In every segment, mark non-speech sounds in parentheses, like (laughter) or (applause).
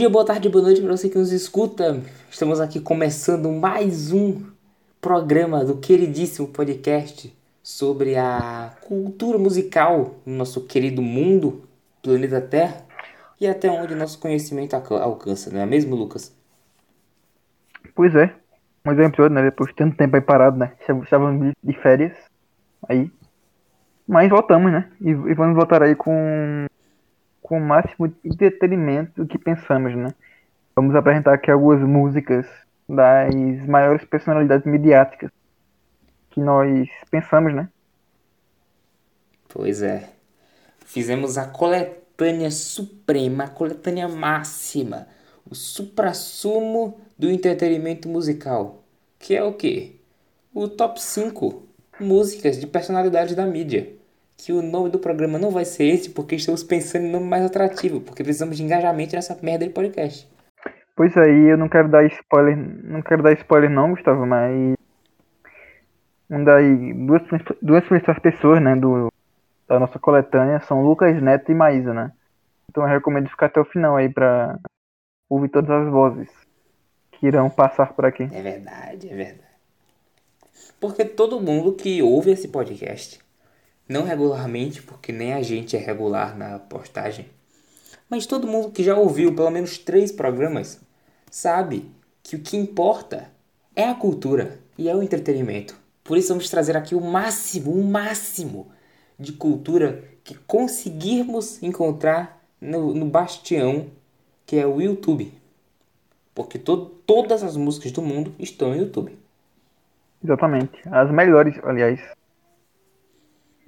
Dia, boa tarde, boa noite para você que nos escuta. Estamos aqui começando mais um programa do queridíssimo podcast sobre a cultura musical no nosso querido mundo, planeta Terra, e até onde nosso conhecimento alcança, não é mesmo, Lucas? Pois é. Mais um episódio, né? Depois de tanto tempo aí parado, né? Estávamos de férias. Aí. Mas voltamos, né? E vamos voltar aí com com o máximo de entretenimento que pensamos, né? Vamos apresentar aqui algumas músicas das maiores personalidades midiáticas que nós pensamos, né? Pois é. Fizemos a coletânea suprema, a coletânea máxima, o suprassumo do entretenimento musical, que é o quê? O top 5 músicas de personalidade da mídia que o nome do programa não vai ser esse, porque estamos pensando em nome mais atrativo, porque precisamos de engajamento nessa merda de podcast. Pois aí, eu não quero dar spoiler, não quero dar spoiler não, Gustavo, mas um daí, duas, duas principais pessoas, né, do, da nossa coletânea são Lucas Neto e Maísa, né? Então eu recomendo ficar até o final aí pra ouvir todas as vozes que irão passar por aqui. É verdade, é verdade. Porque todo mundo que ouve esse podcast não regularmente, porque nem a gente é regular na postagem. Mas todo mundo que já ouviu pelo menos três programas sabe que o que importa é a cultura e é o entretenimento. Por isso vamos trazer aqui o máximo, o máximo de cultura que conseguirmos encontrar no, no bastião que é o YouTube. Porque to todas as músicas do mundo estão no YouTube. Exatamente. As melhores, aliás.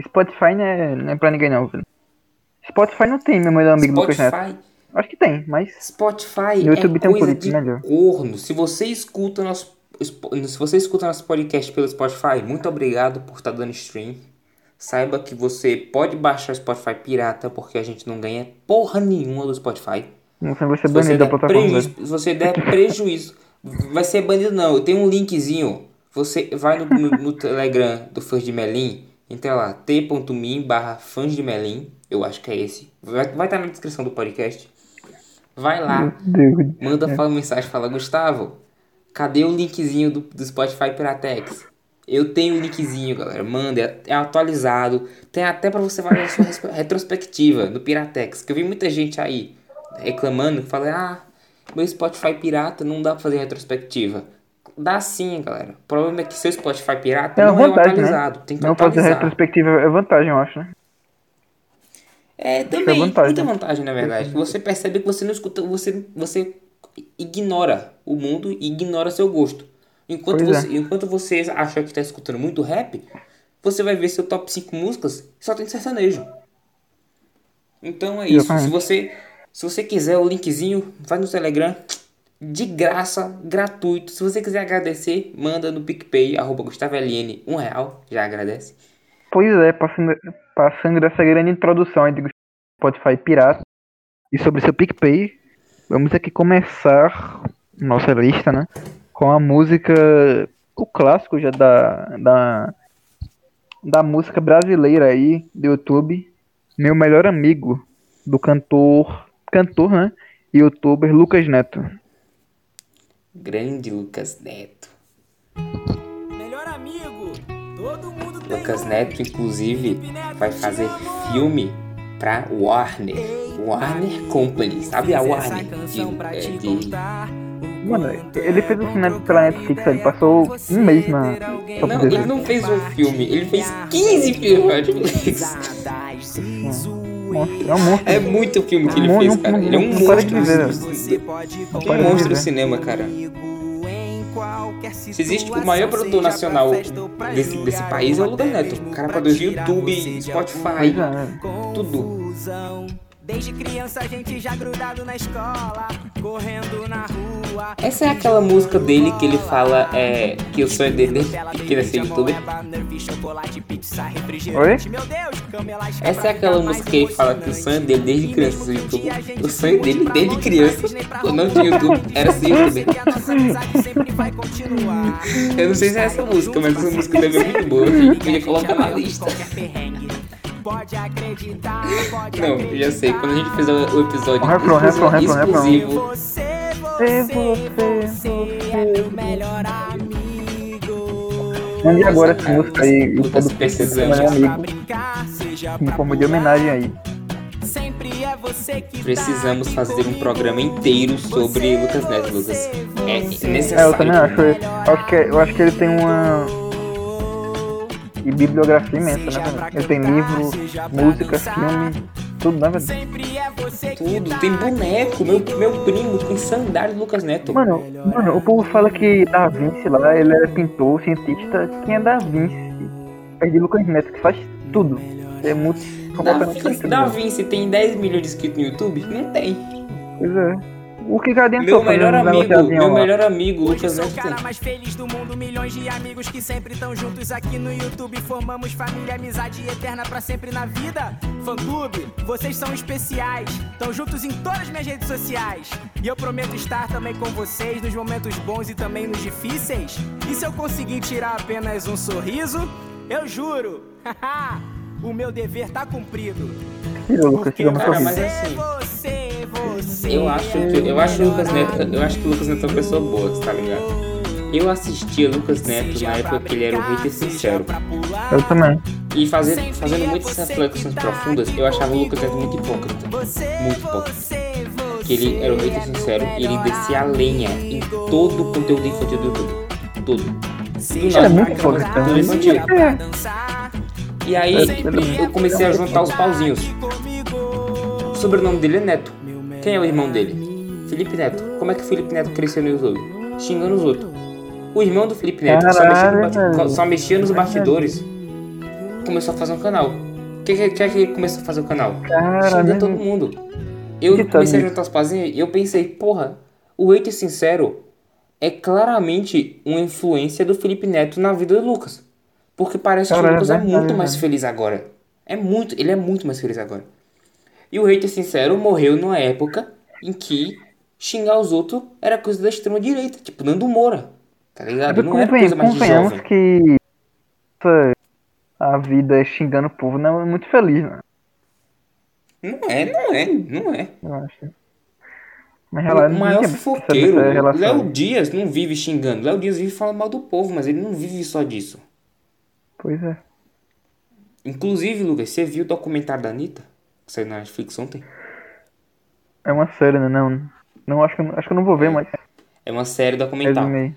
Spotify não é, não é pra ninguém não, velho. Spotify não tem, meu melhor amigo Spotify, Lucas Neto. Acho que tem, mas. Spotify no YouTube é tem coisa um de melhor. corno. Se você escuta nosso. Se você escuta nosso podcast pelo Spotify, muito obrigado por estar tá dando stream. Saiba que você pode baixar o Spotify pirata, porque a gente não ganha porra nenhuma do Spotify. Não vai ser banido da plataforma. Se você der prejuízo, vai ser banido não. Tem um linkzinho. Você vai no, no, no Telegram do de Melim Entra lá, t.me barra fãs de Melim. Eu acho que é esse. Vai, estar na descrição do podcast. Vai lá, manda fala mensagem, fala, Gustavo, cadê o linkzinho do, do Spotify Piratex? Eu tenho o linkzinho, galera. Manda, é, é atualizado. Tem até para você fazer a sua (laughs) retrospectiva no Piratex. Que eu vi muita gente aí reclamando, fala, ah, meu Spotify pirata não dá pra fazer retrospectiva. Dá sim, galera. O problema é que seu Spotify pirata é não vantagem, é atualizado. Né? Tem que não atualizar. fazer retrospectiva é vantagem, eu acho, né? É, também, é vantagem, muita vantagem, na verdade. Você percebe que você não escuta, você, você ignora o mundo e ignora seu gosto. Enquanto você, é. enquanto você acha que está escutando muito rap, você vai ver seu top 5 músicas só tem sertanejo. Então é isso. Se você, se você quiser o linkzinho, vai no Telegram, de graça, gratuito. Se você quiser agradecer, manda no PicPay, arroba GustavoLN, um real, já agradece. Pois é, passando, passando essa grande introdução aí de Spotify pirata e sobre seu PicPay, vamos aqui começar nossa lista, né? Com a música, o clássico já da, da, da música brasileira aí, do YouTube, Meu Melhor Amigo, do cantor, cantor, né? Youtuber Lucas Neto. Grande Lucas Neto. Melhor amigo, todo mundo Lucas Neto, inclusive, vai fazer filme pra Warner. Warner Company, sabe a Warner? De, é, de... Mano, ele fez o filme pela Netflix, ele passou um mês na. Não, ele não fez um filme, ele fez 15 filmes na Netflix. É um monstro. É muito filme que ele é fez, cara. Ele é um monstro. Um monstro do cinema, cara. Se existe o maior produtor nacional desse, desse país é o Lucas Neto. O cara produz YouTube, Spotify, tudo. Desde criança a gente já grudado na escola, correndo na rua. Essa é aquela música dele que ele fala é, que o sonho dele é querer ser youtuber. Oi? Essa é aquela música que ele fala que o sonho dele desde criança ser youtuber. O sonho dele desde criança, quando não tinha YouTube, era ser youtuber. Eu não sei se é essa música, mas essa música deve ser muito boa. Eu queria colocar na lista. Pode acreditar, pode Não, já sei. Quando a gente fizer o episódio Um refrão, refrão, refrão, exclusivo, Você, você, você é meu melhor amigo. Mande agora essa música aí, o todo precisamos. meu amigo, em forma de homenagem aí. Sempre é você que tá precisamos aqui fazer um programa inteiro sobre Você, Lucas Neto, Lucas. você, É você. É, eu também necessário. acho. Eu acho que, eu acho que ele tem uma. E bibliografia imensa, né? Ele tem livro, música, filme, tudo, né, velho? Sempre é Tudo, tem boneco. Meu, meu primo tem sandália do Lucas Neto. Mano, mano, o povo fala que Da Vinci lá, ele era pintor, cientista. Quem é Da Vinci? É de Lucas Neto, que faz tudo. É muito. Da, da? Vinci tem 10 milhões de inscritos no YouTube? Não tem. Pois é. O que que adiantou Meu melhor um amigo, meu lá? melhor amigo, Hoje Lucas sou o cara mais feliz do mundo, milhões de amigos que sempre estão juntos aqui no YouTube. Formamos família, amizade eterna pra sempre na vida. Fã clube, vocês são especiais. Estão juntos em todas as minhas redes sociais. E eu prometo estar também com vocês nos momentos bons e também nos difíceis. E se eu conseguir tirar apenas um sorriso, eu juro, (laughs) o meu dever tá cumprido. Tira, Lucas, Cara, sorriso. mas assim, você, você. Eu acho que eu acho o Lucas Neto, eu acho que o Lucas Neto é uma pessoa boa, tá ligado? Eu assistia Lucas Neto na época que ele era o hater sincero. Eu também. E fazendo, fazendo muitas reflexões profundas, eu achava o Lucas Neto muito hipócrita. Muito hipócrita. Que ele era o hater sincero e ele descia a lenha em todo o conteúdo infantil do YouTube. Todo. Do Ele é muito hipócrita. infantil. É. E aí eu comecei a juntar os pauzinhos. O sobrenome dele é Neto. Quem é o irmão dele? Felipe Neto. Como é que o Felipe Neto cresceu no YouTube? Xingando os outros. O irmão do Felipe Neto, que só mexia, só mexia nos bastidores, começou a fazer um canal. O que, que, que é que ele começou a fazer o canal? Xingando né? todo mundo. Eu Que comecei a juntar os pauzinhos e eu pensei, porra, o hater sincero é claramente uma influência do Felipe Neto na vida do Lucas. Porque parece que Cara, o Lucas é muito mais velho. feliz agora. É muito, ele é muito mais feliz agora. E o hater sincero morreu numa época em que xingar os outros era coisa da extrema direita, tipo Nando Moura. Tá ligado? Não era coisa mais de jovem. que a vida xingando o povo não é muito feliz, né? Não é, não é, não é. Eu acho. Mas ela o maior ninguém fofoqueiro, relação. Léo Dias não vive xingando. Léo Dias vive falando mal do povo, mas ele não vive só disso. Pois é. Inclusive, Lucas, você viu o documentário da Anitta? Saiu na Netflix ontem? É uma série, né? Não, não acho, que, eu- acho que eu não vou ver, mas É uma série documental. resumei.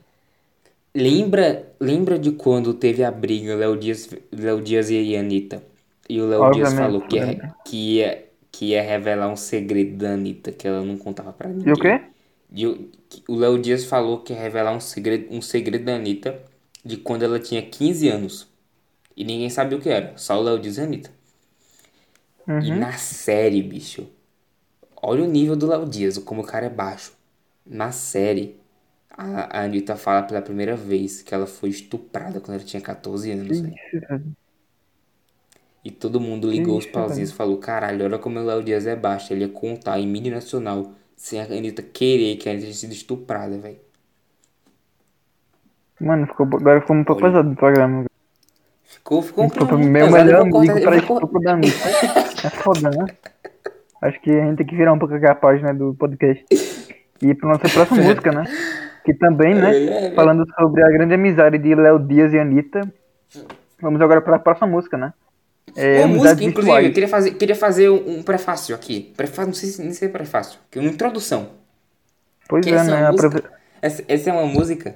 Lembra, lembra de quando teve a briga Léo Dias, Léo Dias e a Anitta? E o Léo Dias falou que ia, que, ia, que ia revelar um segredo da Anitta que ela não contava pra ninguém. E o quê? E o, o Léo Dias falou que ia revelar um segredo, um segredo da Anitta de quando ela tinha 15 anos. E ninguém sabia o que era, só o Léo Dias e a Anitta. E Uhum. na série, bicho, olha o nível do Léo Dias, como o cara é baixo. Na série, a, a Anitta fala pela primeira vez que ela foi estuprada quando ela tinha 14 anos, velho. E todo mundo ligou os Ixi, pauzinhos e falou, caralho, olha como o Léo Dias é baixo. Ele ia contar em mídia nacional sem a Anitta querer que a Anitta tinha sido estuprada, velho. Mano, ficou, agora ficou muito Olha. pesado o programa. Ficou, ficou um meu melhor amigo cor- estupro da Anitta. (laughs) É foda, né? Acho que a gente tem que virar um pouco aqui a página do podcast. E ir pra nossa próxima música, né? Que também, né? É, é, Falando sobre a grande amizade de Léo Dias e Anitta. Vamos agora pra próxima música, né? É, Uma música, inclusive, eu queria fazer, queria fazer um, um prefácio aqui. Prefácio, não sei se nem sei se é prefácio, é uma introdução. Pois que é, né? música, Aprove- essa, essa é uma música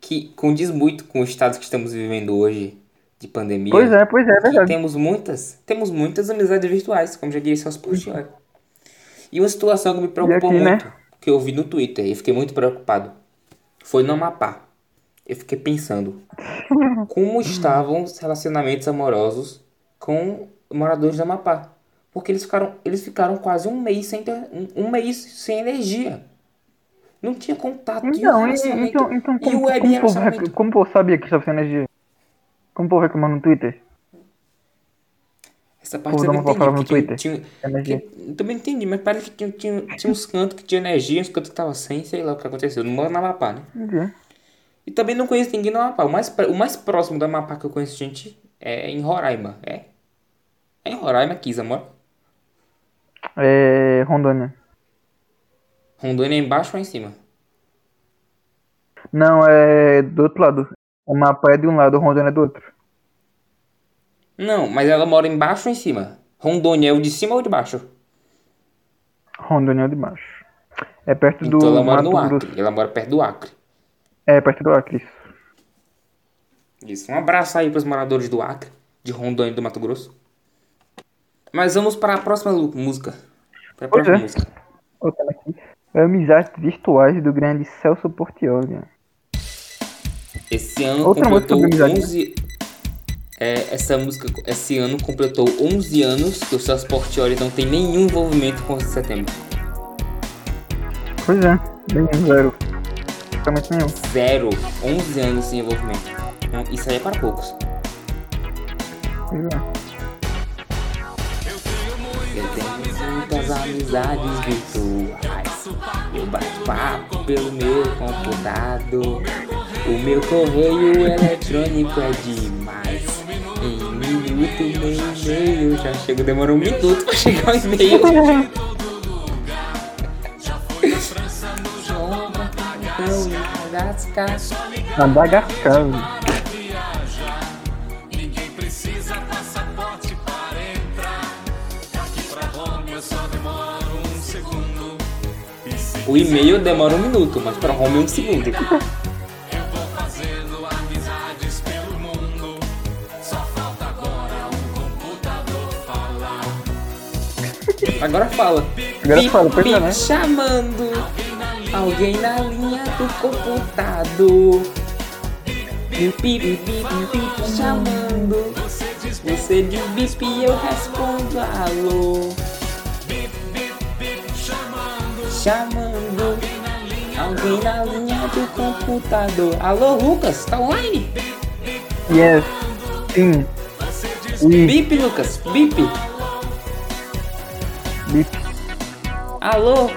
que condiz muito com o estado que estamos vivendo hoje de pandemia. Pois é, pois é, é verdade. temos muitas, temos muitas amizades virtuais, como já disse Celso Portioli. E uma situação que me preocupou aqui, né? muito, que eu vi no Twitter e fiquei muito preocupado, foi no Amapá. Eu fiquei pensando (laughs) como estavam os relacionamentos amorosos com moradores do Amapá. Porque eles ficaram, eles ficaram quase um mês sem ter, um, mês sem energia. Não tinha contato. Então, e- então, então e como, o web como, como o povo sabia que estava sem energia? Como o povo reclamando no Twitter? Essa parte Pô, eu não entendi. no Twitter. tinha, que- eu também entendi, mas parece que tinha, tinha, tinha uns cantos que tinha energia, uns cantos que tava sem, sei lá o que aconteceu. Eu não moro no Amapá, né? Entendi. E também não conheço ninguém no Amapá. O mais, o mais próximo do Amapá que eu conheço gente é em Roraima. É. É em Roraima, Kisa mora? É. Rondônia. Rondônia é embaixo ou em cima? Não, é do outro lado. O mapa é de um lado, o Rondônia é do outro. Não, mas ela mora embaixo ou em cima? Rondônia é o de cima ou de baixo? Rondônia é o de baixo. É perto do Então ela mora no Mato Acre. Grosso. Ela mora perto do Acre. É, perto do Acre. isso. Isso. Um abraço aí pros moradores do Acre, de Rondônia e do Mato Grosso. Mas vamos para a próxima música. Para a Pois próxima é. música. Amizades virtuais do grande Celso Portioli. Esse ano Outra completou sobre amizade. 11. É, essa música, esse ano completou 11 anos que o Celso Portioli não tem nenhum envolvimento com o 11 de setembro. Pois é, nenhum, zero. Praticamente nenhum. Zero. 11 anos sem envolvimento. Isso aí é para poucos. Pois é. Eu tenho muitas amizades virtuais. Eu bato papo pelo meu computador. O meu correio eletrônico é demais. Em um minuto, meio e-mail já chego. Demora um minuto pra chegar o e-mail. (laughs) Madagascar. O e-mail demora um minuto, mas para home é um segundo. (laughs) Agora fala. Agora Bip, fala, pois é, bip, né? chamando alguém na linha do computador. Bip, bip, bip, bip, chamando. Você diz bip e eu respondo alô. Chamando alguém na linha do computador. Alô, Lucas, tá online? Yes. Sim. Bip, Lucas, bip. Bip. Alô?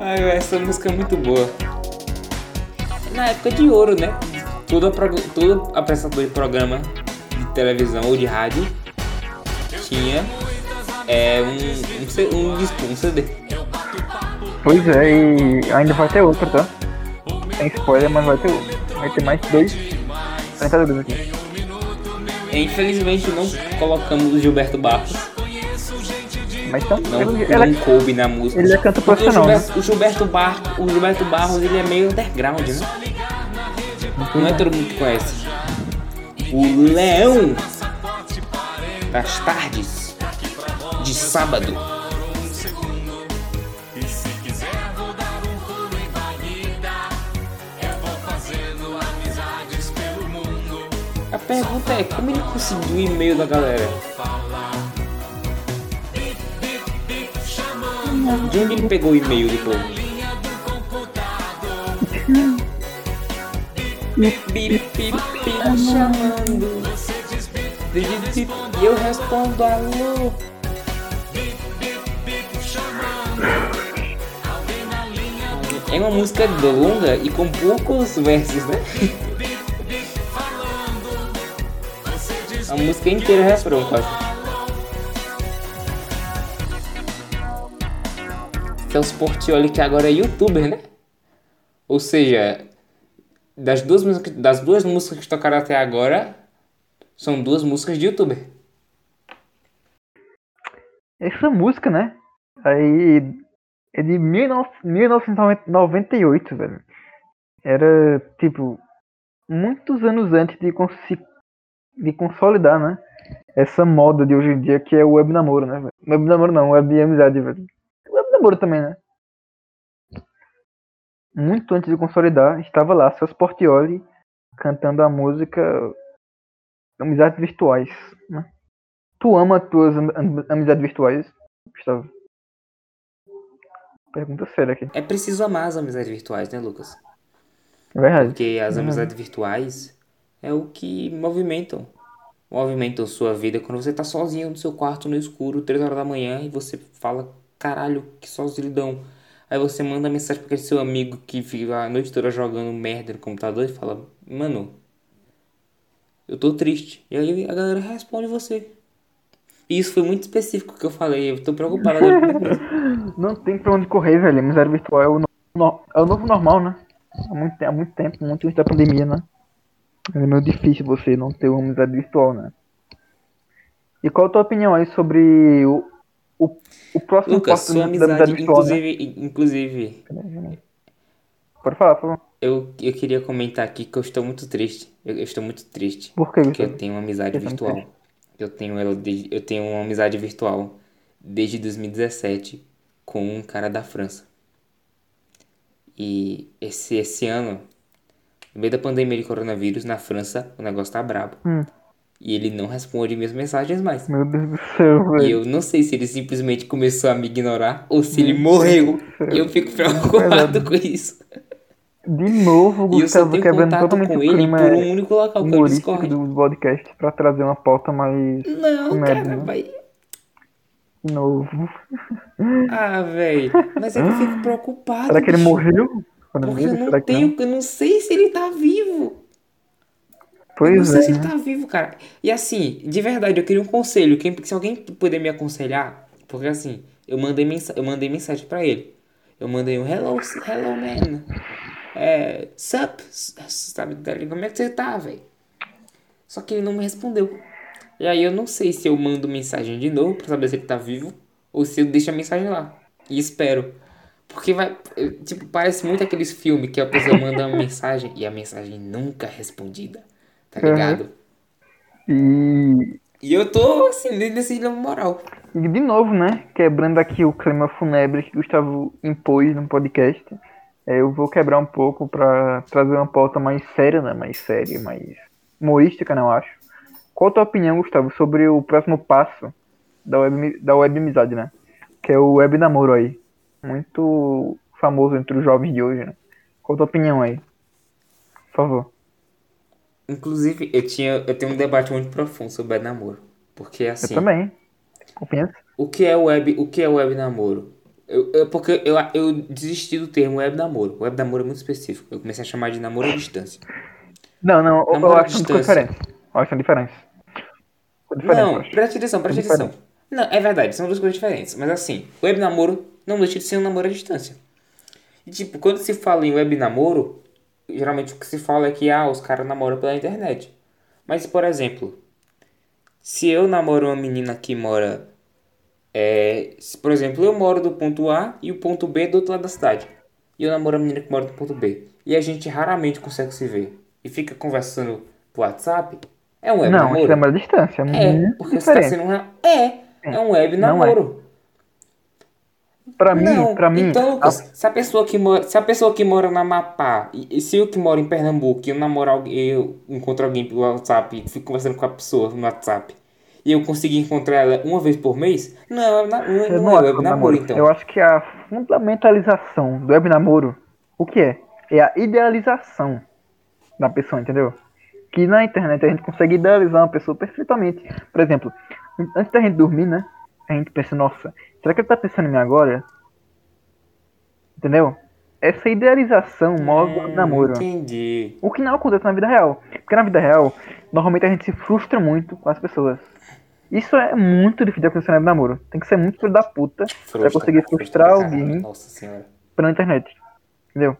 Ai, essa música é muito boa. Na época de ouro, né? Todo, todo apresentador de programa de televisão ou de rádio tinha é, um, um, um um CD. Pois é, e ainda vai ter outro, tá? Sem spoiler, mas vai ter outro. Vai ter mais dois apresentadores aqui. Infelizmente não colocamos o Gilberto Barros. Mas então, Não, ele, ela, não coube na música. ele é canto Porque o profissional, né? Gilberto, o Gilberto Bar, o Gilberto Barros ele é meio underground, né? Não é todo mundo que conhece. O Leão das tardes de sábado. Pergunta é como ele conseguiu o e-mail da galera? De onde ele pegou o e-mail do povo? Bip, bip, bip, chamando. E eu respondo alô. É uma música longa e com poucos versos, né? (laughs) A música inteira é refrão, quase. Celso Portioli, que agora é youtuber, né? Ou seja, das duas, músicas, das duas músicas que tocaram até agora, são duas músicas de youtuber. Essa música, né? Aí é de 19 1998, velho. Era, tipo, muitos anos antes de, consi- de consolidar, né? Essa moda de hoje em dia que é o web namoro, né? Web namoro não, web amizade, velho. Web namoro também, né? Muito antes de consolidar, estava lá, seus Portioli cantando a música Amizades Virtuais, né? Tu ama tuas am- am- amizades virtuais, Gustavo? Pergunta séria aqui. É preciso amar as amizades virtuais, né, Lucas? É verdade. Porque as amizades virtuais é o que movimentam. Movimentam sua vida quando você tá sozinho no seu quarto no escuro, 3 horas da manhã, e você fala, caralho, que solidão. Aí você manda mensagem pra aquele seu amigo que fica a noite toda jogando merda no computador e fala, mano, eu tô triste. E aí a galera responde você. E isso foi muito específico que eu falei, eu tô preocupado. (laughs) Não tem pra onde correr, velho. Amizade virtual é o, no- é o novo normal, né? Há muito, há muito tempo, muito antes da pandemia, né? É meio difícil você não ter uma amizade virtual, né? E qual a tua opinião aí sobre o, o, o próximo Lucas, passo sua da amizade, amizade virtual, né? inclusive, inclusive, Pode falar, por favor. eu, eu queria comentar aqui que eu estou muito triste. Eu, eu estou muito triste. Por que Porque eu tenho uma amizade que tá virtual. Eu tenho ela desde, eu tenho uma amizade virtual desde 2017 com um cara da França. E esse, esse ano, no meio da pandemia de coronavírus, na França, o negócio tá brabo. Hum. E ele não responde minhas mensagens mais. Meu Deus do céu, E velho. eu não sei se ele simplesmente começou a me ignorar ou se ele morreu. E eu fico preocupado com isso. De novo, E eu Gustavo quebrando totalmente com o ele clima por um único local, que humorístico Discord. do podcast pra trazer uma pauta mais. Não, Comédia, cara, né? vai. De novo. Ah, velho. Mas eu fico preocupado. Será que ele bicho. Porque eu não tenho, eu não sei se ele tá vivo. eu não Pois sei é. se ele né? tá vivo, cara. E assim, de verdade, eu queria um conselho. Quem, se alguém puder me aconselhar, porque assim, eu mandei, mensa eu mandei mensagem pra ele. Eu mandei um hello, hello man. É, sup, sabe, dele, como é que você tá, velho? Só que ele não me respondeu. E aí eu não sei se eu mando mensagem de novo pra saber se ele tá vivo ou se eu deixo a mensagem lá. E espero. Porque vai. eu- Tipo, parece muito aqueles filmes que a pessoa manda uma (laughs) mensagem e a mensagem nunca é respondida. Tá Uhum. ligado? E, E eu tô assim, nesse dilema moral. e de novo, né? Quebrando aqui o clima fúnebre que Gustavo impôs no podcast. é, eu vou quebrar um pouco pra trazer uma pauta mais séria, né? Mais séria, mais humorística, né? Eu acho. Qual a tua opinião, Gustavo, sobre o próximo passo da web, da web amizade, né? Que é o web namoro aí. Muito famoso entre os jovens de hoje, né? Qual a tua opinião aí? Por favor. Inclusive, eu tinha. Eu tenho um debate muito profundo sobre web namoro. Porque Eu assim. também. Compensa? O que é web, o que é web namoro? Eu, eu- porque eu, eu desisti do termo web namoro. Web namoro é muito específico. Eu comecei a chamar de namoro à distância. Não, não, eu- eu Namoro à acho distância. diferentes. Eu acho diferentes, eu Não, acho. presta atenção, presta São atenção. Não, é verdade, são duas coisas diferentes. Mas assim, web namoro não deixa de ser um namoro à distância. E tipo, quando se fala em web namoro, geralmente o que se fala é que ah, os caras namoram pela internet. Mas, por exemplo, se eu namoro uma menina que mora. É, se, por exemplo, eu moro do ponto A e o ponto B é do outro lado da cidade. E eu namoro a menina que mora do ponto B. E a gente raramente consegue se ver. E fica conversando por WhatsApp. É um web Não, namoro. isso é uma distância. É, É, porque você tá diferente. sendo um. ra- É, é um web Não é. namoro. Pra mim, pra mim, então, Lucas, se a pessoa que mora, se a pessoa que mora na Amapá, e, se eu que moro em Pernambuco, e eu namoro alguém, eu encontro alguém pelo WhatsApp fico conversando com a pessoa no WhatsApp, e eu conseguir encontrar ela uma vez por mês, não, é na- não, eu não é web é namoro, namoro. então. Eu acho que a fundamentalização do web namoro, o que é? É a idealização da pessoa, entendeu? Que na internet a gente consegue idealizar uma pessoa perfeitamente. Por exemplo, antes da gente dormir, né? A gente pensa, nossa, será que ele tá pensando em mim agora? Entendeu? Essa idealização move o Hum, namoro. Entendi. O que não acontece na vida real. Porque na vida real, normalmente a gente se frustra muito com as pessoas. Isso é muito difícil de acontecer na vida namoro. Tem que ser muito filho da puta pra Frustra, conseguir frustra frustrar pra caralho, alguém Nossa senhora. pela internet. Entendeu?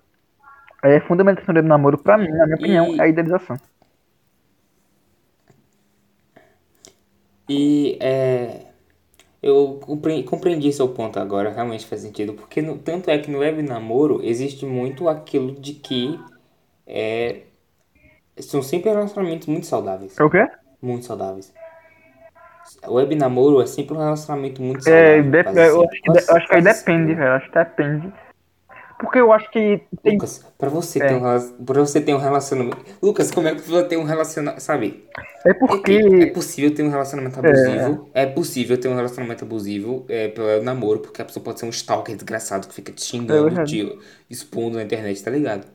Aí a fundamentação do namoro, pra mim, na minha opinião, E- é a idealização. E é, eu compre- compreendi seu ponto agora, realmente faz sentido, porque no- tanto é que no web namoro existe muito aquilo de que é, são sempre relacionamentos muito saudáveis, É o quê? muito saudáveis. O web namoro é sempre um relacionamento muito É, saudável. quase eu eu acho que aí depende, velho. Acho que depende. Porque eu acho que tem. Lucas, pra você, É. ter um, pra você ter um relacionamento. Lucas, como é que você ter um relacionamento. Sabe? É É porque. possível ter um relacionamento abusivo. É, possível ter um relacionamento abusivo é, pelo namoro, porque a pessoa pode ser um stalker desgraçado que fica te É xingando, verdade. te expondo na internet, tá ligado?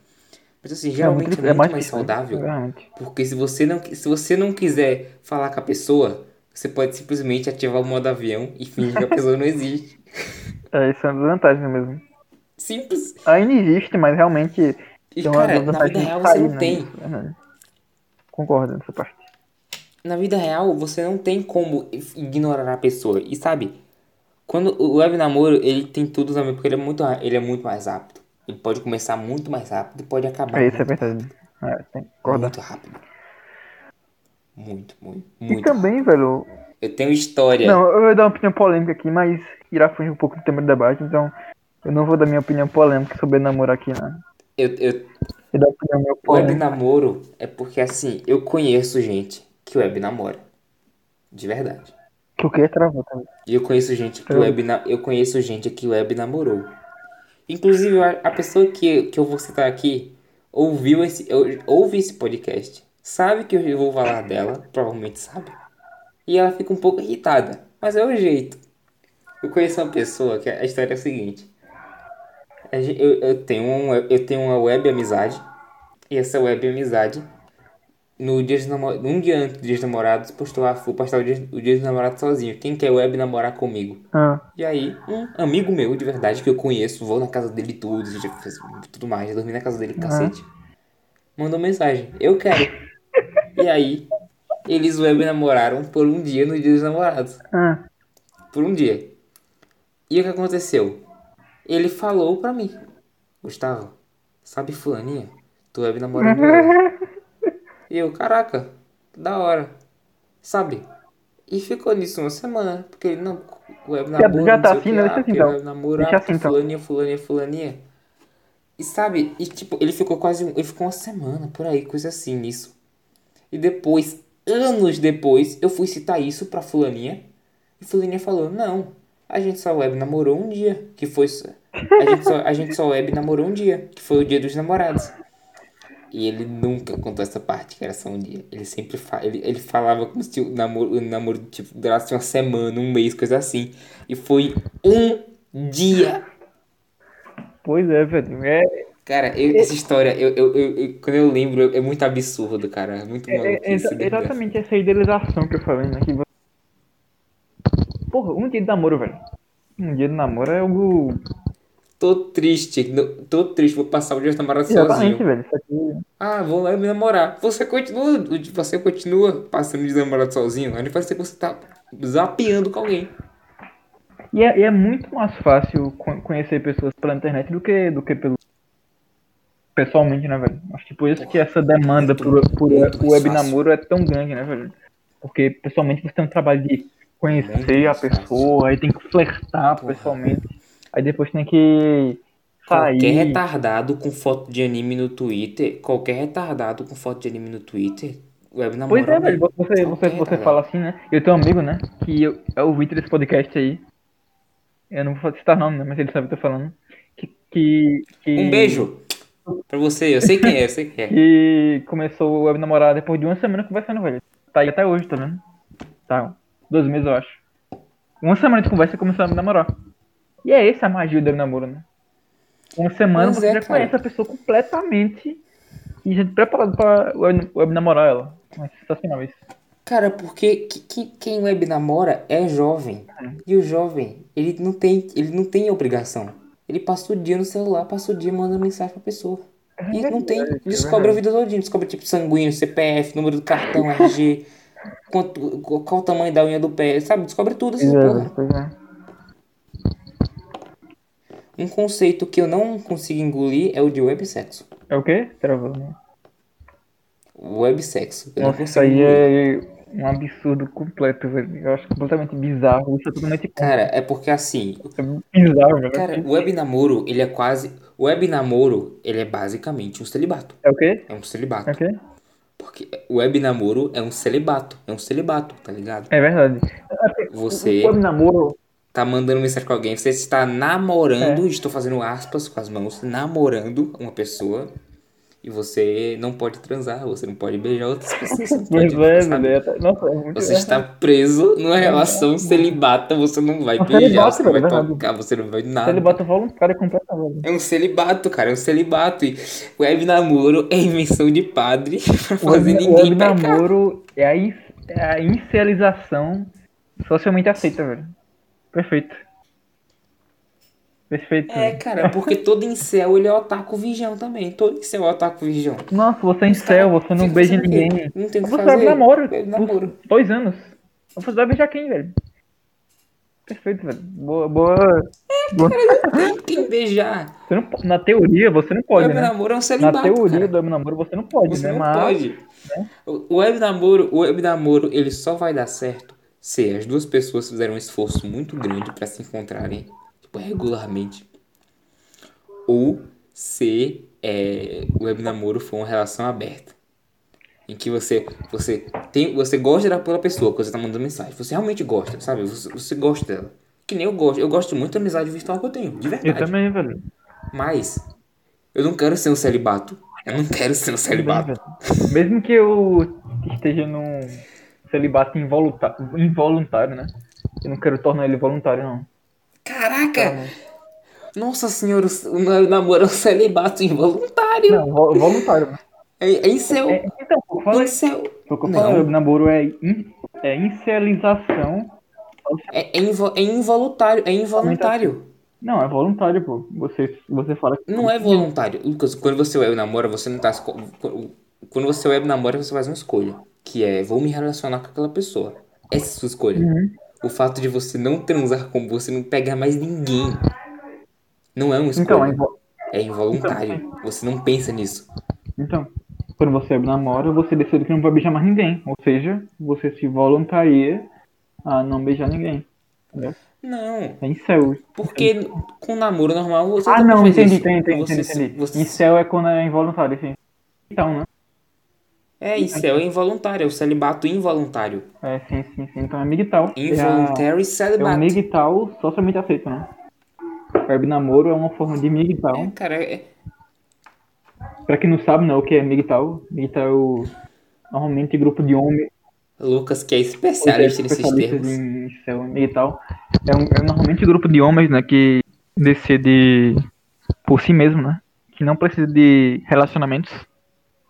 Mas assim, É geralmente é é muito mais mais difícil, né? saudável. Porque se você, não, se você não quiser falar com a pessoa, você pode simplesmente ativar o modo avião e fingir que a pessoa não existe. (laughs) É, isso é uma vantagem mesmo. Simples. Ainda existe, mas realmente. E tem cara, na vida real sair, você não né? tem. Verdade. Concordo nessa parte. na vida real você não tem como ignorar a pessoa. E sabe, quando o web namoro, ele tem tudo também, porque ele é muito, ele é muito mais rápido. Ele pode começar muito mais rápido e pode acabar É, isso é muito, verdade. É, tem que concordar. muito rápido. Muito, muito, E muito. também, velho. Eu tenho história. Não, eu vou dar uma opinião polêmica aqui, mas irá fugir um pouco do tema do debate, então eu não vou dar minha opinião polêmica sobre namoro aqui, né? Eu, eu, Eu dar opinião web polêmica. namoro é porque assim, eu conheço gente que web namora. De verdade. Que o que travou também. E eu conheço gente que Eu- web na... eu conheço gente que web namorou. Inclusive a, pessoa que, que eu vou citar aqui ouviu esse ouve esse podcast, sabe que eu vou falar dela, provavelmente sabe. E ela fica um pouco irritada, mas é o jeito. Eu conheço uma pessoa que a história é a seguinte. Eu, eu tenho um, eu tenho uma web amizade e essa web amizade no dia namorados, um dia antes do dia dos namorados, postou a, vou postar o dia, o dia dos namorados sozinho. Quem quer web namorar comigo? Ah, E aí, um amigo meu de verdade que eu conheço, vou na casa dele tudo, já fez tudo mais, já dormi na casa dele, cacete. Mandou mensagem, eu quero. E aí, eles web namoraram por um dia no dia dos namorados. ah, Por um dia. E o que aconteceu? Ele falou pra mim, Gustavo, sabe fulaninha? Tu web namorando ela. (laughs) E eu, caraca, da hora. Sabe? E ficou nisso uma semana, porque ele não. Web namoro, já tá assim, né? ah, Deixa assim, então. namoro, Deixa assim, então. fulaninha, fulaninha, fulaninha. E sabe? E tipo, ele ficou quase. Ele ficou uma semana por aí, coisa assim nisso. E depois, anos depois, eu fui citar isso pra fulaninha. E fulaninha falou, não, a gente só web namorou um dia, que foi... A gente só, a gente só web namorou um dia, que foi o dia dos namorados. E ele nunca contou essa parte, que era só um dia. Ele sempre fa ele, ele falava como se o namoro, o namoro tipo, durasse uma semana, um mês, coisa assim. E foi um dia. pois é, velho. É, Cara, eu- essa história, eu, eu, eu- quando eu lembro, é muito absurdo, cara. É muito é, maluco é isso. exa- exatamente essa idealização que eu falei, né? Que. Porra, um dia de namoro, velho. Um dia de namoro é algo. Tô triste, tô triste, vou passar o dia namorado Exatamente, sozinho. velho. Aqui. Ah, vou lá me namorar. Você continua, você continua passando de namorado sozinho. Aí parece que você tá zapeando com alguém. E é, e é muito mais fácil co- conhecer pessoas pela internet do que, do que pelo. Pessoalmente, né, velho? Acho que por isso que essa demanda muito- por, por muito mais web fácil. namoro é tão grande, né, velho? Porque pessoalmente você tem um trabalho de conhecer Muito a mais fácil. pessoa, aí tem que flertar Porra. pessoalmente, aí depois tem que sair. Qualquer retardado com foto de anime no Twitter, qualquer retardado com foto de anime no Twitter, web namora. Pois é, velho, você, você, você fala assim, né? Eu tenho um amigo, né? Que eu, é o Victor desse podcast aí. Eu não vou citar nome, né? Mas ele sabe o que eu tô falando. Que, que, que- Um beijo pra você, eu sei quem é, eu sei quem é. (laughs) Que começou o web namorar depois de uma semana conversando, velho. Tá aí até hoje, tá vendo? Tá, dois meses eu acho. Uma semana de conversa e começou a me namorar. E é essa a magia do namoro, né? Uma semana Pois você é, já cara. conhece a pessoa completamente e já tá preparado pra web, web namorar ela. É sensacional isso. Cara, porque que- que- quem web namora é jovem. E o jovem, ele não tem, ele não tem obrigação. Ele passa o dia no celular, passa o dia mandando mensagem pra pessoa. E não tem, é descobre a vida todinha, descobre tipo sanguíneo, CPF, número do cartão, RG, (laughs) quanto, qual, o tamanho da unha do pé, sabe? Descobre tudo Pois é, porra. Um conceito que eu não consigo engolir é o de websexo. É o quê? Travou, né? Websexo. Eu Nossa, isso aí é um absurdo completo, velho. Eu acho completamente bizarro. Isso é totalmente Cara, é porque assim, é bizarro, velho. cara, o web namoro, ele é quase. O web namoro, ele é basicamente um celibato. É o quê? É um celibato. É o quê? Porque o web namoro é um celibato. É um celibato, tá ligado? É verdade. Você O web namoro tá mandando mensagem com alguém, você está namorando, estou fazendo aspas com as mãos, namorando uma pessoa. E você não pode transar, você não pode beijar outras pessoas. Você, pode, é, velho. é Nossa, é Você está preso numa relação celibata, você não vai beijar, celibato, você não vai é verdade. tocar, você não vai nada. Celibato voluntário completamente. É um celibato, cara, é um celibato. E web namoro é invenção de padre (laughs) pra fazer web, o ninguém web pecar. namoro é a, é a inicialização socialmente aceita, velho. Perfeito. Perfeito. É, cara, porque todo incel ele é otaku virgão também. Todo incel é otaku virgão. Nossa, você é incel, cara você não beija o quê? ninguém. Não tem o que Você fazer. vai namoro É, namoro. dois anos. Você vai beijar quem, velho? Perfeito, velho. Boa, boa. boa. Tem que beijar. Você não na teoria, você não O pode, web né? namoro é um Na celibato, teoria cara. do web namoro você não pode, Você né? não Mas pode. O o web namoro, o web namoro, ele só vai dar certo se as duas pessoas fizerem um esforço muito grande pra se encontrarem, tipo, regularmente. Ou se é, o web namoro for uma relação aberta. Em que você, você, tem, você gosta daquela pessoa que você tá mandando mensagem. Você realmente gosta, sabe? Você, você gosta dela. Que nem eu gosto. Eu gosto muito da amizade virtual que eu tenho, de eu verdade. também, velho. Mas eu não quero ser um celibato. Eu não quero ser um celibato. Mesmo que eu esteja num celibato involuntário, involuntário, né? Eu não quero tornar ele voluntário, não. Caraca! Nossa senhora, o namoro é um celibato involuntário. Não, vo- voluntário, né? É, é incel. É, então, fala aí. incel. Foi o que eu falei, o namoro é, in, é incelização. É, é, invo- é involuntário. É involuntário. Não, é voluntário, pô. Você, você fala que. Não é voluntário. Lucas, quando você web namora, você não tá. Quando você web namora, você faz uma escolha. Que é, vou me relacionar com aquela pessoa. Essa é a sua escolha. Uhum. O fato de você não transar com você não pegar mais ninguém. Não é uma escolha. Então, é, invo- É involuntário. Você não pensa nisso. então, quando você namora, você decide que não vai beijar mais ninguém. Ou seja, você se voluntaria a não beijar ninguém. Entendeu? Não. É incel. Porque com namoro normal você Ah, não, entendi, entendi, entendi, entendi. entendi. você- Incel é quando é involuntário, sim. Então, né? É, incel é involuntário, é o celibato involuntário. É, sim, sim, sim. Então é migtal. É, Involuntary é celibato. o migtal socialmente aceito, né? Web namoro é uma forma de migtal. É, cara, é... Pra quem não sabe, né, o que é migtal? Migtal é o, normalmente grupo de homens Lucas que é especialista nesses especialistas termos. em migtal. É, um, é normalmente grupo de homens, né, que decide por si mesmo, né? Que não precisa de relacionamentos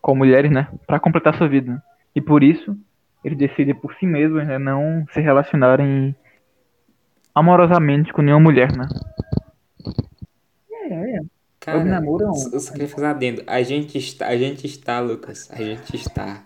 com mulheres, né? Pra completar sua vida. E por isso, eles decidem por si mesmos, né? Não se relacionarem amorosamente com nenhuma mulher, né? É, é. Cara, namoro é um- eu só queria fazer um adendo. A gente está, a gente está, Lucas, a gente está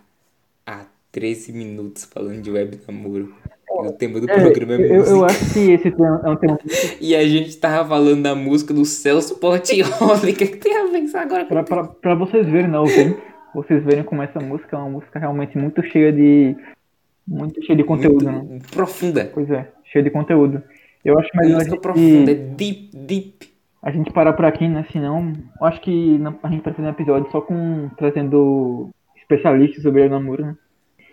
há 13 minutos falando de web namoro. O tema do É, programa é eu, música. eu acho que esse tema é um tema (laughs) E a gente tava falando da música do Celso Portioli. (laughs) O que, que tem a ver isso agora? Pra, pra, pra vocês verem, né, ouvintes? Vocês verem como essa música é uma música realmente muito cheia de. Muito cheia de conteúdo, né? Muito profunda. Pois é, cheia de conteúdo. Eu acho melhor Música gente, profunda, é deep, deep. a gente parar por aqui, né? Senão, eu acho que a gente vai fazer um episódio só com. trazendo especialistas sobre o namoro, né?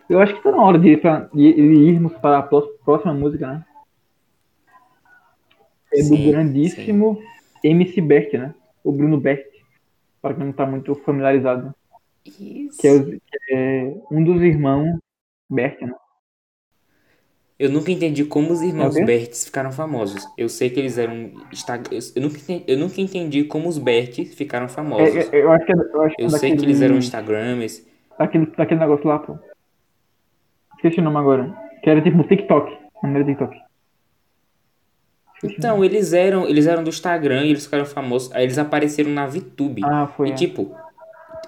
Eu acho que tá na hora de, ir pra- de- irmos para a pró- próxima música, né? É do Sim, grandíssimo MC Bert, né? O Bruno Bert. Para quem não tá muito familiarizado. Isso. que é, que é um dos irmãos Bert, né? Eu nunca entendi como os irmãos É? Berts ficaram famosos. Eu sei que eles eram. Eu nunca entendi, eu nunca entendi como os Berts ficaram famosos. É, é, eu acho que é, eu acho que é Eu sei que daquele, eles eram Instagrams. daquele, daquele negócio lá, pô. Esqueci o nome agora. Que era tipo TikTok. Não era TikTok. Esqueci Então, eles eram, eles eram do Instagram e eles ficaram famosos. Aí eles apareceram na VTube. Ah, foi. E é. tipo,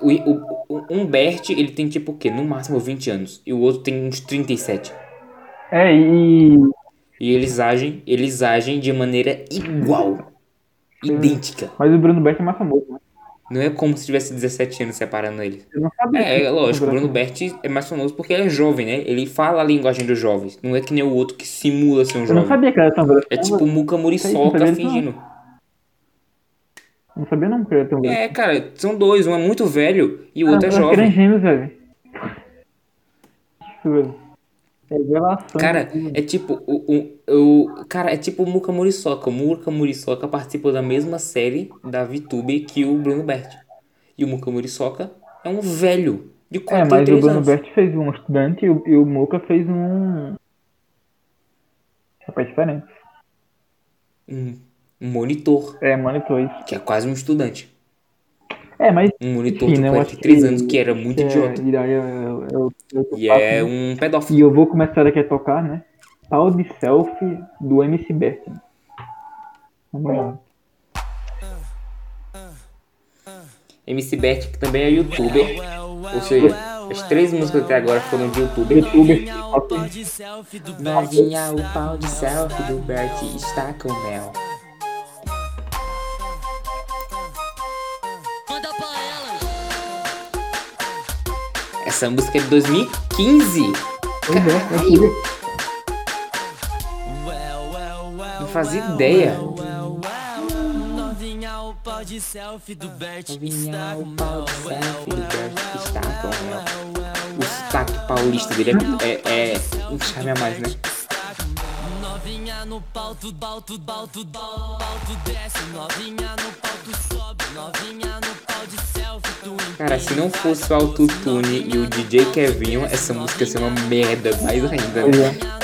o, o, o- um Bert, ele tem tipo o quê? No máximo 20 anos. E o outro tem uns 37. É, e. E eles agem, eles agem de maneira igual. Idêntica. Mas o Bruno Bert é mais famoso, né? Não é como se tivesse 17 anos separando eles. Eu não sabia. É, é lógico, o Bruno Bert. É mais famoso porque ele é jovem, né? Ele fala a linguagem dos jovens. Não é que nem o outro que simula ser um Eu não jovem. sabia que era tão. É tipo o Muca Muriçoca sabia, não. Não sabia não que era tão velho. É, cara, são dois. Um é muito velho e o Ah, outro é que eram jovem. gêmeos, velho. Velho. Revelação. Cara, é tipo o, o, o cara é tipo o Muca Muriçoca. O Muca Muriçoca participou da mesma série da VTube que o Bruno Bert. E o Muca Muriçoca é um velho de É, mas o 43 Bruno anos. Bert fez um estudante e o, e o Moca fez um. Rapaz diferente. Um, um monitor, É, monitor isso. que é quase um estudante. É, mas. Um monitor Enfim, de né, eu acho 43 que- anos que era muito é, idiota. E daí eu, eu, eu, eu E é né? um pedófilo. E eu vou começar aqui a tocar, né? Pau de selfie do MC Bert. Vamos lá. MC Bert, que também é youtuber. Ou seja, as três músicas até agora foram de youtuber. YouTube. Novinha, o pau de selfie do Bert está com mel. Essa música é de 2015. Pois é, é. Não fazia ideia. Novinha, o pau de selfie do Bert Novinha, o pau de selfie do Bert está com. O sotaque paulista dele é, é, é um charme a mais, né? Novinha no pau, tu pau, pau, tu desce. Novinha no pau, tu sobe. Novinha no Cara, se não fosse o autotune e o DJ Kevinho, essa música ia ser uma merda mais ainda. Né?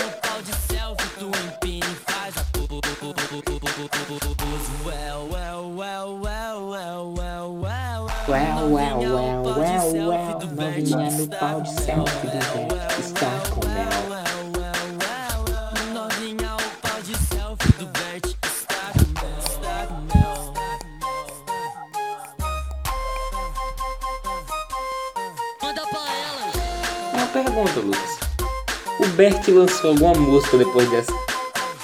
O Bert lançou alguma música depois dessa?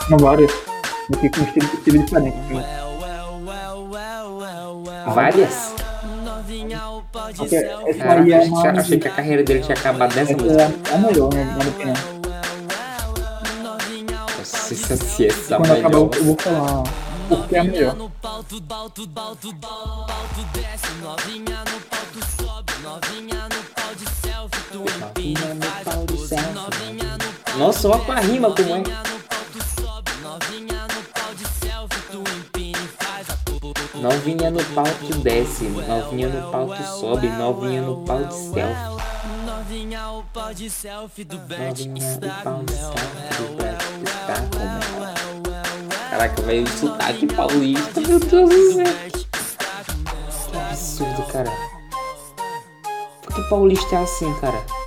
São várias. Fico com um estilo, estilo diferente. Várias? Novinha, o pau de Porque selfie. essa Caraca, aí é achei, uma. achei que a carreira dele tinha acabado nessa Essa música. é a melhor, né? Na minha opinião. Nossa, se se essa é a Quando acabar, eu melhor. eu vou falar porque é a melhor. Novinha no pau, tu sobe. Novinha no pau de selfie, tu empina faz a pose. Novinha Nossa, olha a rima como é. Novinha no pau e tu desce, novinha no pau sobe, novinha no pau de selfie. Novinha, o pau de selfie do Novinha está com com mel. Caraca, velho, sotaque paulista, meu Deus do céu. Que absurdo, cara. Por que paulista é assim, cara?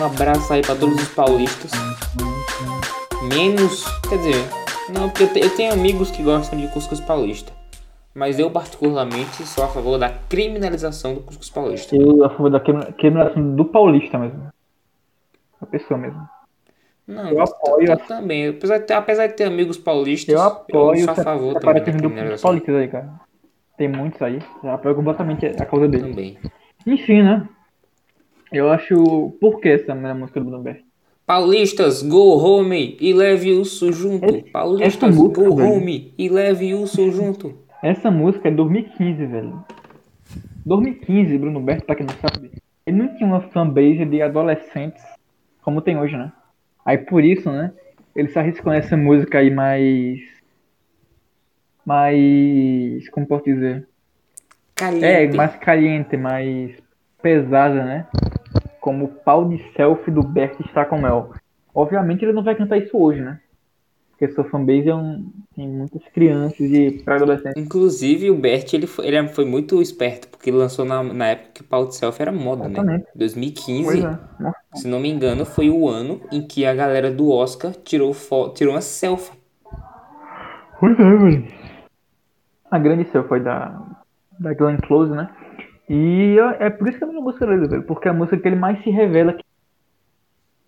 Um abraço aí pra todos os paulistas. Menos, quer dizer, não, porque eu, te- eu tenho amigos que gostam de cuscuz paulista. Mas eu, particularmente, sou a favor da criminalização do cuscuz paulista. Eu a favor da criminalização do paulista mesmo. A pessoa mesmo. Não, Eu apoio eu também. Apesar de, ter, apesar de ter amigos paulistas, Eu apoio sou a favor também da separatismo do- criminalização. paulistas aí, cara. Tem muitos aí. Eu apoio completamente a causa dele. Também. Enfim, né? Eu acho. Por que essa primeira música do Bruno Berg? Paulistas, go home e leve o junto. Esse- Paulistas, música, go velho. home e leve o junto. Essa música é 2015, velho. 2015, Bruno Berto, pra quem não sabe, ele não tinha uma fanbase de adolescentes como tem hoje, né? Aí por isso, né? Ele se arriscou nessa música aí mais. Mais. Como posso dizer? Caliente. É, mais caliente, mais pesada, né? Como o pau de selfie do Bert está com mel. Obviamente ele não vai cantar isso hoje, né? Porque sua fanbase é um, tem muitas crianças e pré-adolescentes. Inclusive, o Bert ele foi, ele foi muito esperto, porque lançou na, na época que o pau de selfie era moda, né? Exatamente. 2015, Pois é. Nossa, se não me engano, foi o ano em que a galera do Oscar tirou, tirou uma selfie. Pois é, velho. A grande selfie foi da, da Glenn Close, né? E é por isso que é a minha música dele, velho. Porque é a música que ele mais se revela. Que...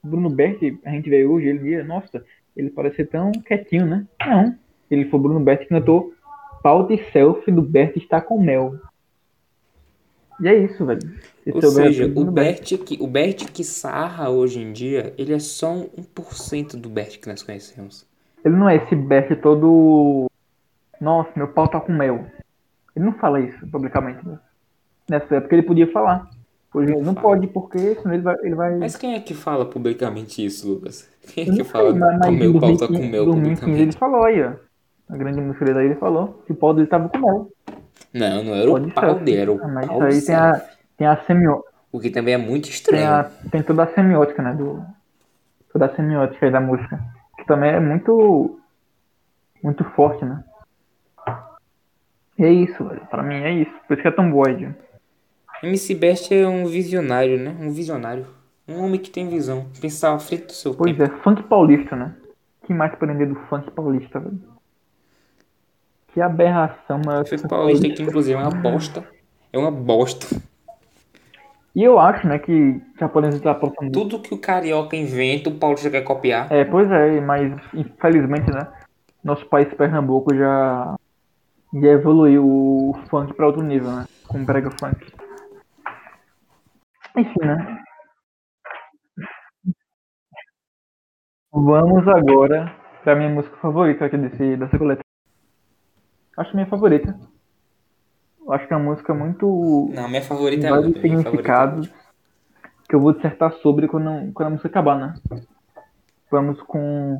Bruno Berti, a gente vê hoje, ele via, nossa, ele parece ser tão quietinho, né? Não. Ele foi o Bruno Berti que cantou Pau de selfie do Bert está com mel. E é isso, velho. Esse Ou é o seja, o Berti. Bert, que, o Bert que sarra hoje em dia, ele é só um 1% do Bert que nós conhecemos. Ele não é esse Bert todo. Nossa, meu pau tá com mel. Ele não fala isso publicamente. Né? Nessa época ele podia falar. Hoje ele não fala. pode, porque senão ele vai. Ele vai... Mas quem é que fala publicamente isso, Lucas? Quem é que não fala sei, mas, mas o em meu pau tá 2015 com mel 2015 ele publicamente? falou aí, ó. A grande música dele ele falou que o pau dele tava com mel. Não, não era Pode o pau dele, era o Ah, Mas pau isso aí tem a, tem a semiótica. O que também é muito Tem, estranho. a, tem toda a semiótica, né? Do, toda a semiótica aí da música. Que também é muito. Muito forte, né? E é isso, velho. Pra mim é isso. Por isso que é tão Ed. MC Best é um visionário, né? Um visionário. Um homem que tem visão. Pensava à frente do seu Pois tempo. é, funk paulista, né? O que mais aprender do funk paulista, velho? Que aberração, mas. Efeito paulista que inclusive é uma bosta. É uma bosta. E eu acho, né, que japonês está aproximando. Tudo que o carioca inventa, o paulista quer copiar. É, pois é, mas infelizmente, né? Nosso país Pernambuco já, já evoluiu o funk para outro nível, né? Com brega funk. Enfim, né? Vamos agora pra minha música favorita aqui desse, dessa coleta. Acho minha favorita. Acho que é uma música muito. Não, minha favorita é vários outra. Minha favorita é significados que eu vou dissertar sobre quando, quando a música acabar, né? Vamos com.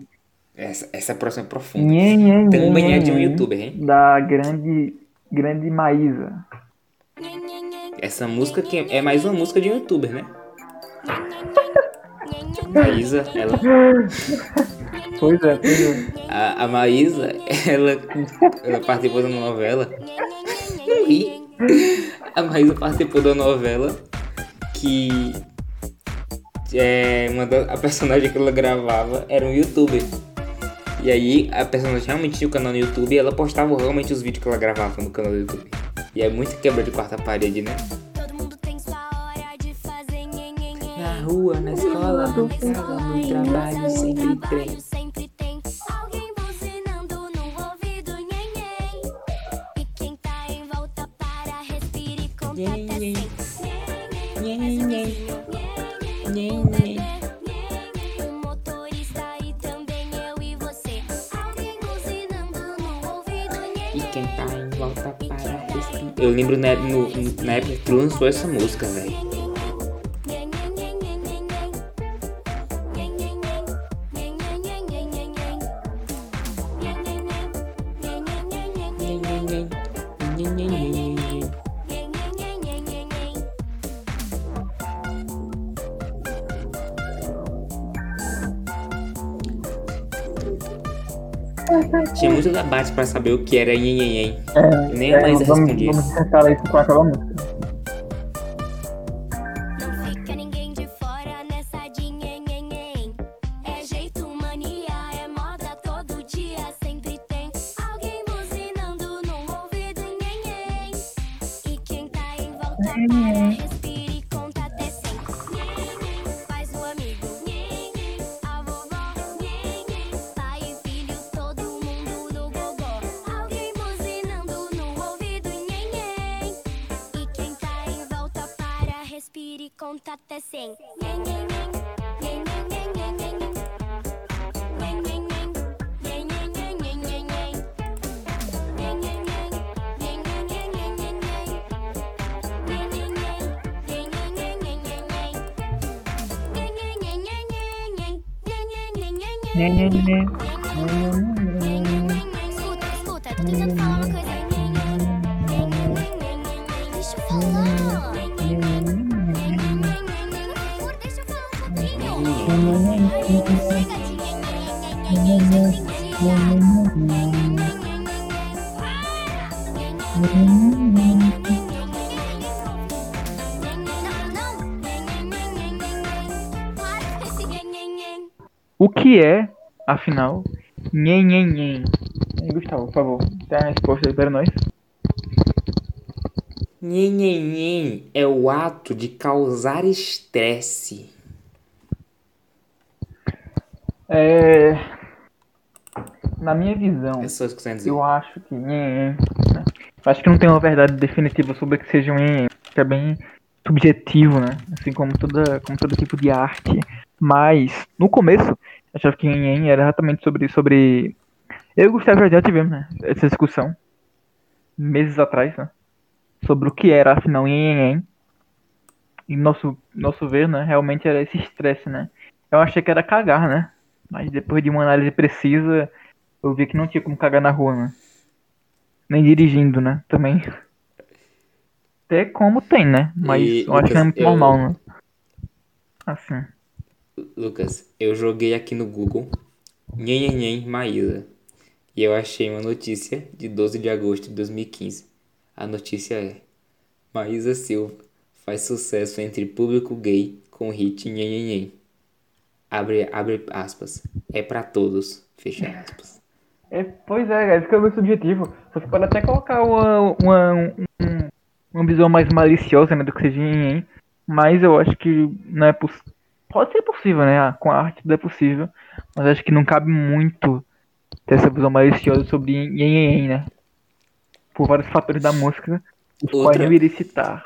Essa, essa próxima é profunda. Nhen, nhen, Também nhen, é de um youtuber, hein? Da grande. Grande Maísa. Essa música que é mais uma música de um youtuber, né? (laughs) Maísa, ela. Pois é, pois é. A, a Maísa, ela, ela participou da novela. Não ri. A Maísa participou da novela que é, uma da, a personagem que ela gravava era um youtuber. E aí a personagem realmente tinha um canal no YouTube e ela postava realmente os vídeos que ela gravava no canal do YouTube. E é muito quebra de quarta parede, né? Todo mundo tem sua hora de fazer nhen, nhen, nhen. Na rua, na escola, na casa, no trabalho, sempre tem. Sempre tem alguém buzinando Eu lembro na, no- na época que lançou essa música, velho. Debate pra saber o que era nhen, nhen, nhen. É, Nem a Maísa vamos, respondia. vamos dissertar isso com aquela música. Que é, afinal, nhen, nhen, nhen? Gustavo, por favor, dá a resposta aí para nós. Nhen, nhen, nhen é o ato de causar estresse. É... Na minha visão, É eu acho que nhen, nhen, né? Acho que não tem uma verdade definitiva sobre o que seja um nhen, que é bem subjetivo, né? Assim como toda, como todo tipo de arte. Mas, no começo, achava que nhen era exatamente sobre, sobre... Eu e o Gustavo já tivemos, né? Essa discussão, meses atrás, né? Sobre o que era, afinal, nhen. E nosso, nosso ver, né? Realmente era esse estresse, né? Eu achei que era cagar, né? Mas depois de uma análise precisa, eu vi que não tinha como cagar na rua, né? Nem dirigindo, né? Também. Até como tem, né? Mas E, eu acho que é muito eu- normal, né? Assim. Lucas, eu joguei aqui no Google Nhen, nhen, nhen, Maísa. E eu achei uma notícia de 12 de agosto de 2015. A notícia é: Maísa Silva faz sucesso entre público gay com hit Nhen, nhen, nhen. Abre, abre aspas. É pra todos. Fecha aspas. É, pois é, esse que é o meu subjetivo. Você pode até colocar uma, uma, um- uma visão mais maliciosa, né, do que seja em mas eu acho que não é possível. Pode ser possível, né? Com a arte tudo é possível. Mas acho que não cabe muito ter essa visão maliciosa sobre yin yin, né? Por vários fatores da música, os quais Outra- eu irei citar.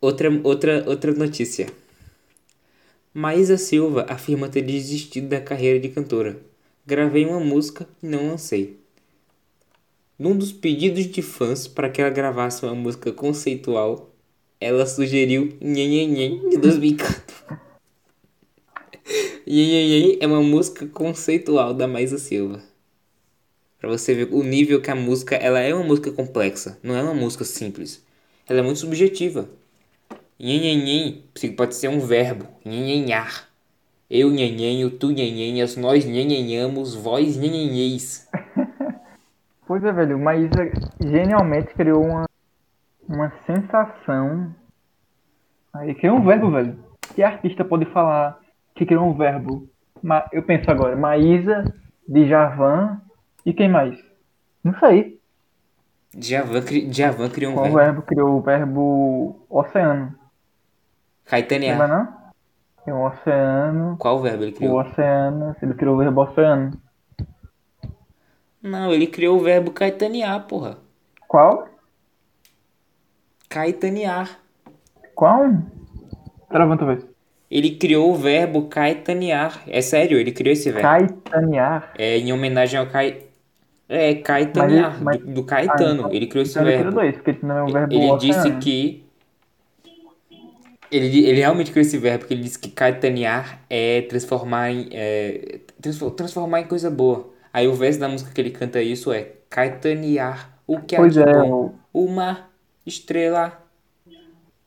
Outra, outra, outra notícia. Maísa Silva afirma ter desistido da carreira de cantora. Gravei uma música e não lancei. Num dos pedidos de fãs para que ela gravasse uma música conceitual, ela sugeriu Nhenhenhen de 2004. Nhenhenhen é uma música conceitual da Maísa Silva. Pra você ver o nível que a música, ela é uma música complexa, não é uma música simples. Ela é muito subjetiva. Nhenhenhen pode ser um verbo, nhenhenhar. Eu nhenhenho, tu nhenhenhas, nós nhenhenhamos, vós nhenhenheis. Pois é, velho, Maísa genialmente criou uma, uma sensação. Aí criou um verbo, velho. Que artista pode falar que criou um verbo? Ma- eu penso agora, Maísa, Djavan e quem mais? Não sei. Djavan, cri- Djavan criou um Qual verbo. verbo criou o verbo oceano? Caetanear. Lembra não? Tem o oceano, Qual verbo ele o criou? oceano, ele criou o verbo oceano. Não, ele criou o verbo caetanear, porra. Qual? Caetanear. Qual? Travou outra vez. Ele criou o verbo caetanear. É sério, ele criou esse verbo. Caetanear. É em homenagem ao Cai... É, caetanear, Mas- do, do Caetano. Ah, então- ele criou esse Então ele criou verbo. dois, porque não é o verbo Ele disse que. Ele, ele realmente criou esse verbo, porque ele disse que caetanear é transformar em. É, transfor- transformar em coisa boa. Aí o verso da música que ele canta isso é Caetanear, o que Pois de é, bom, uma estrela.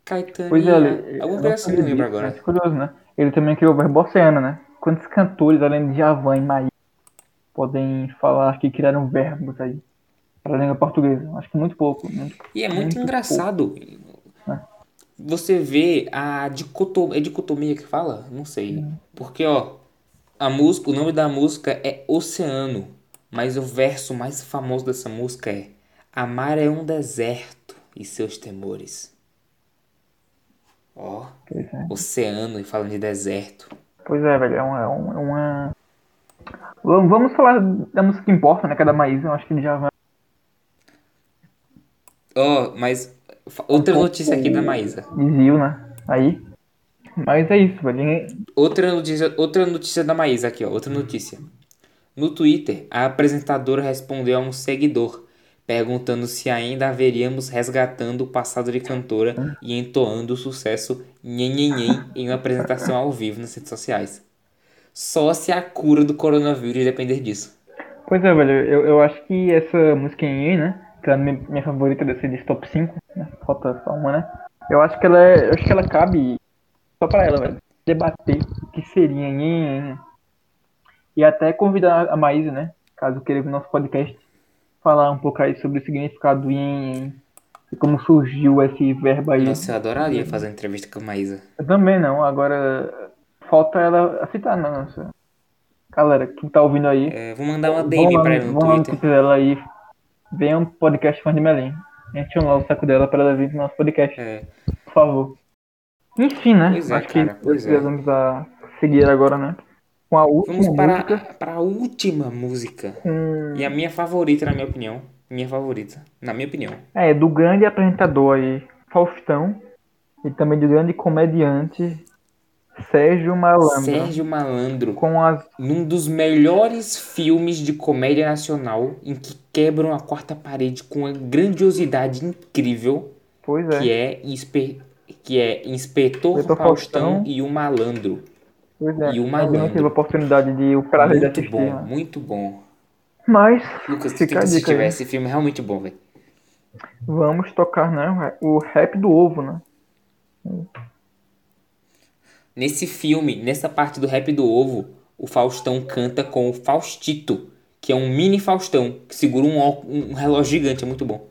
Caetanear. Pois é, ele, Alguma coisa assim, não lembro agora. mas curioso, né? Ele também criou o verbo oceano, né? Quantos cantores, além de Javan e Maí, podem falar que criaram verbos aí para a língua portuguesa? Acho que muito pouco. Muito, E é muito, muito engraçado. É. Você vê a dicotomia. É dicotomia que fala? Não sei. Porque, ó, a música, o nome da música é Oceano. Mas o verso mais famoso dessa música é Amar é um deserto e seus temores. Ó, é, oceano e falando de deserto. Pois é, velho, é uma, é um- é uma... Vamos falar da música que importa, né? Que é da Maísa, eu acho que ele já vai Ó, mas fa- outra notícia aqui da Maísa. desvio, né? Aí. Mas é isso, velho. Outra notícia, outra notícia da Maísa aqui, ó. Outra notícia. No Twitter, a apresentadora respondeu a um seguidor, perguntando se ainda haveríamos resgatando o passado de cantora e entoando o sucesso Nhenhenhen em uma apresentação ao vivo nas redes sociais. Só se a cura do coronavírus depender disso. Pois é, velho, eu, eu acho que essa música em né? Que é a minha, minha favorita desse desse top 5, né? Falta só uma, né? Eu acho que ela é, acho que ela cabe só pra ela, velho. Debater o que seria em E até convidar a Maísa, né? Caso queira no nosso podcast, falar um pouco aí sobre o significado do yin e como surgiu esse verbo aí. Nossa, eu adoraria fazer uma entrevista com a Maísa. Eu também não, agora falta ela citar na nossa. Galera, quem tá ouvindo aí, É, vou mandar uma DM pra ela no vão Twitter. Dela aí. Venha um podcast fã de Melim. Enche lá o saco dela para ela vir pro nosso podcast, É, por favor. Enfim, né? Pois é, Acho cara, que pois é. vamos a seguir agora, né? Com a última vamos para, música. para a última música. Com... E a minha favorita, na minha opinião. Minha favorita, na minha opinião. É, do grande apresentador aí, Faustão. E também do grande comediante Sérgio Malandro. Sérgio Malandro. Com as. num dos melhores filmes de comédia nacional em que quebram a quarta parede com uma grandiosidade incrível Pois é. que é, Inspe- que é Inspetor Inspetor Faustão, Faustão. e o Malandro. Pois é. e o Ainda não Malandro. tive a oportunidade de o prazer de Muito assistir. bom, né? muito bom. Mas, Lucas, tem fica que dica. Esse filme é realmente bom, velho. Vamos tocar, né? O rap do ovo, né? Nesse filme, nessa parte do rap do ovo, o Faustão canta com o Faustito, que é um mini Faustão, que segura um, um relógio gigante, é muito bom.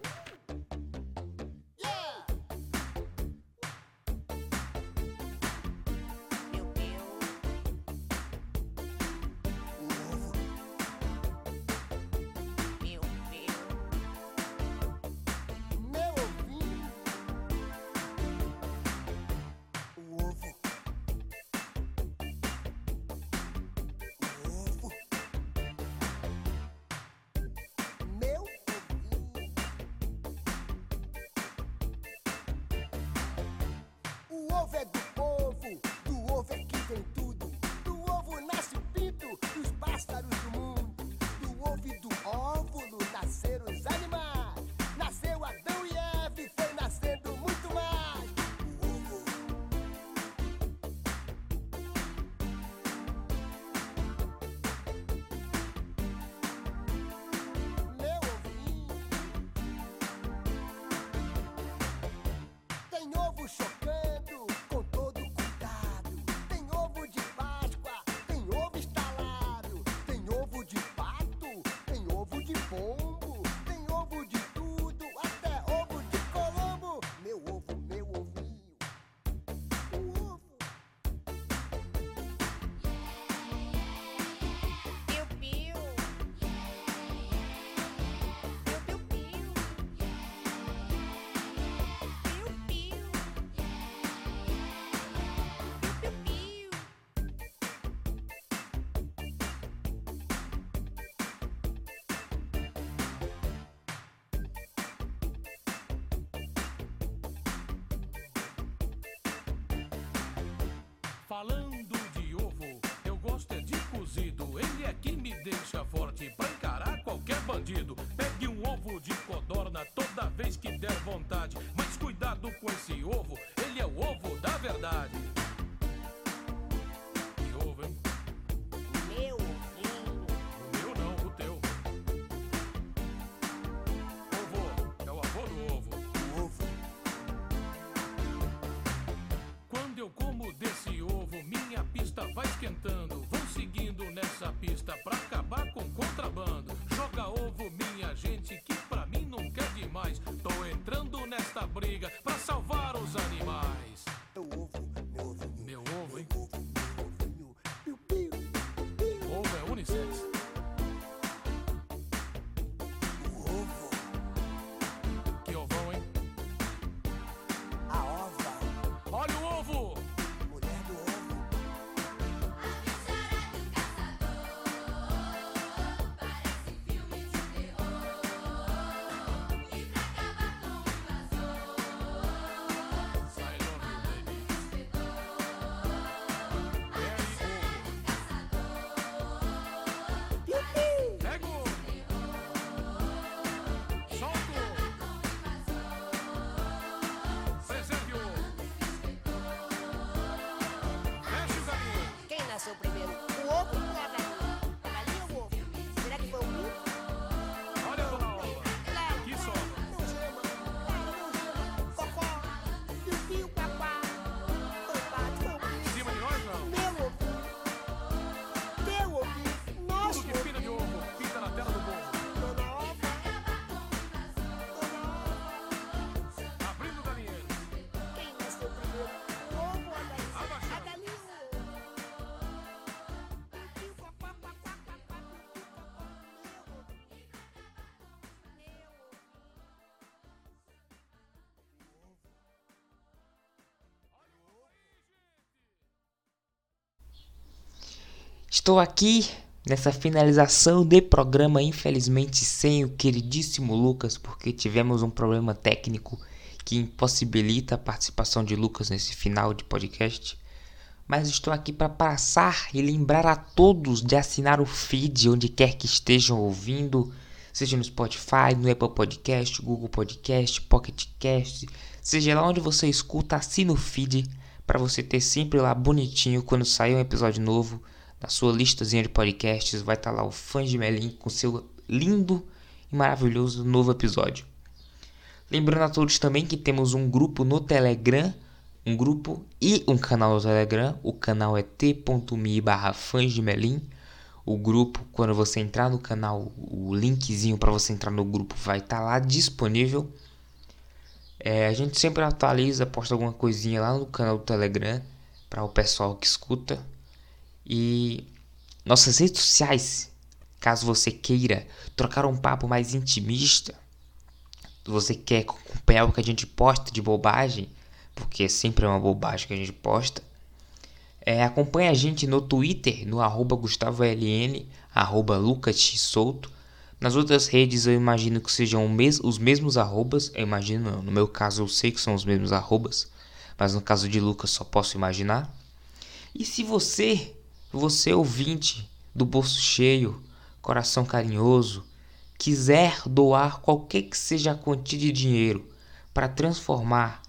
Deixa forte pra encarar qualquer bandido. Pegue um ovo de codorna toda vez que der vontade. Mas cuidado com esse ovo, ele é o ovo da verdade. Estou aqui nessa finalização de programa, infelizmente sem o queridíssimo Lucas, porque tivemos um problema técnico que impossibilita a participação de Lucas nesse final de podcast. Mas estou aqui para passar e lembrar a todos de assinar o feed onde quer que estejam ouvindo, seja no Spotify, no Apple Podcast, Google Podcast, Pocket Cast, seja lá onde você escuta, assina o feed para você ter sempre lá bonitinho quando sair um episódio novo. Na sua listazinha de podcasts vai estar lá o Fãs de Melim com seu lindo e maravilhoso novo episódio. Lembrando a todos também que temos um grupo no Telegram, um grupo e um canal no Telegram. O canal é t.me barra fãs de Melim. O grupo, quando você entrar no canal, o linkzinho para você entrar no grupo vai estar lá disponível. É, a gente sempre atualiza, posta alguma coisinha lá no canal do Telegram para o pessoal que escuta. E nossas redes sociais, caso você queira trocar um papo mais intimista, você quer acompanhar o que a gente posta de bobagem, porque sempre é uma bobagem que a gente posta, é, acompanhe a gente no Twitter, no arroba GustavoLN, arroba LucasXSouto. Nas outras redes eu imagino que sejam mes os mesmos arrobas, eu imagino, no meu caso eu sei que são os mesmos arrobas, mas no caso de Lucas só posso imaginar. E se você, você ouvinte do bolso cheio, coração carinhoso, quiser doar qualquer que seja a quantia de dinheiro para transformar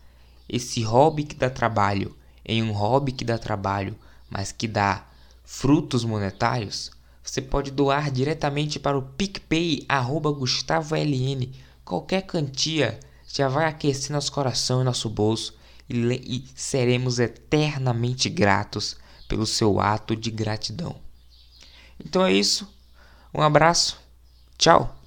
esse hobby que dá trabalho em um hobby que dá trabalho, mas que dá frutos monetários, você pode doar diretamente para o PicPay arroba GustavoLN. Qualquer quantia já vai aquecer nosso coração e nosso bolso e, e seremos eternamente gratos pelo seu ato de gratidão. Então é isso. Um abraço. Tchau.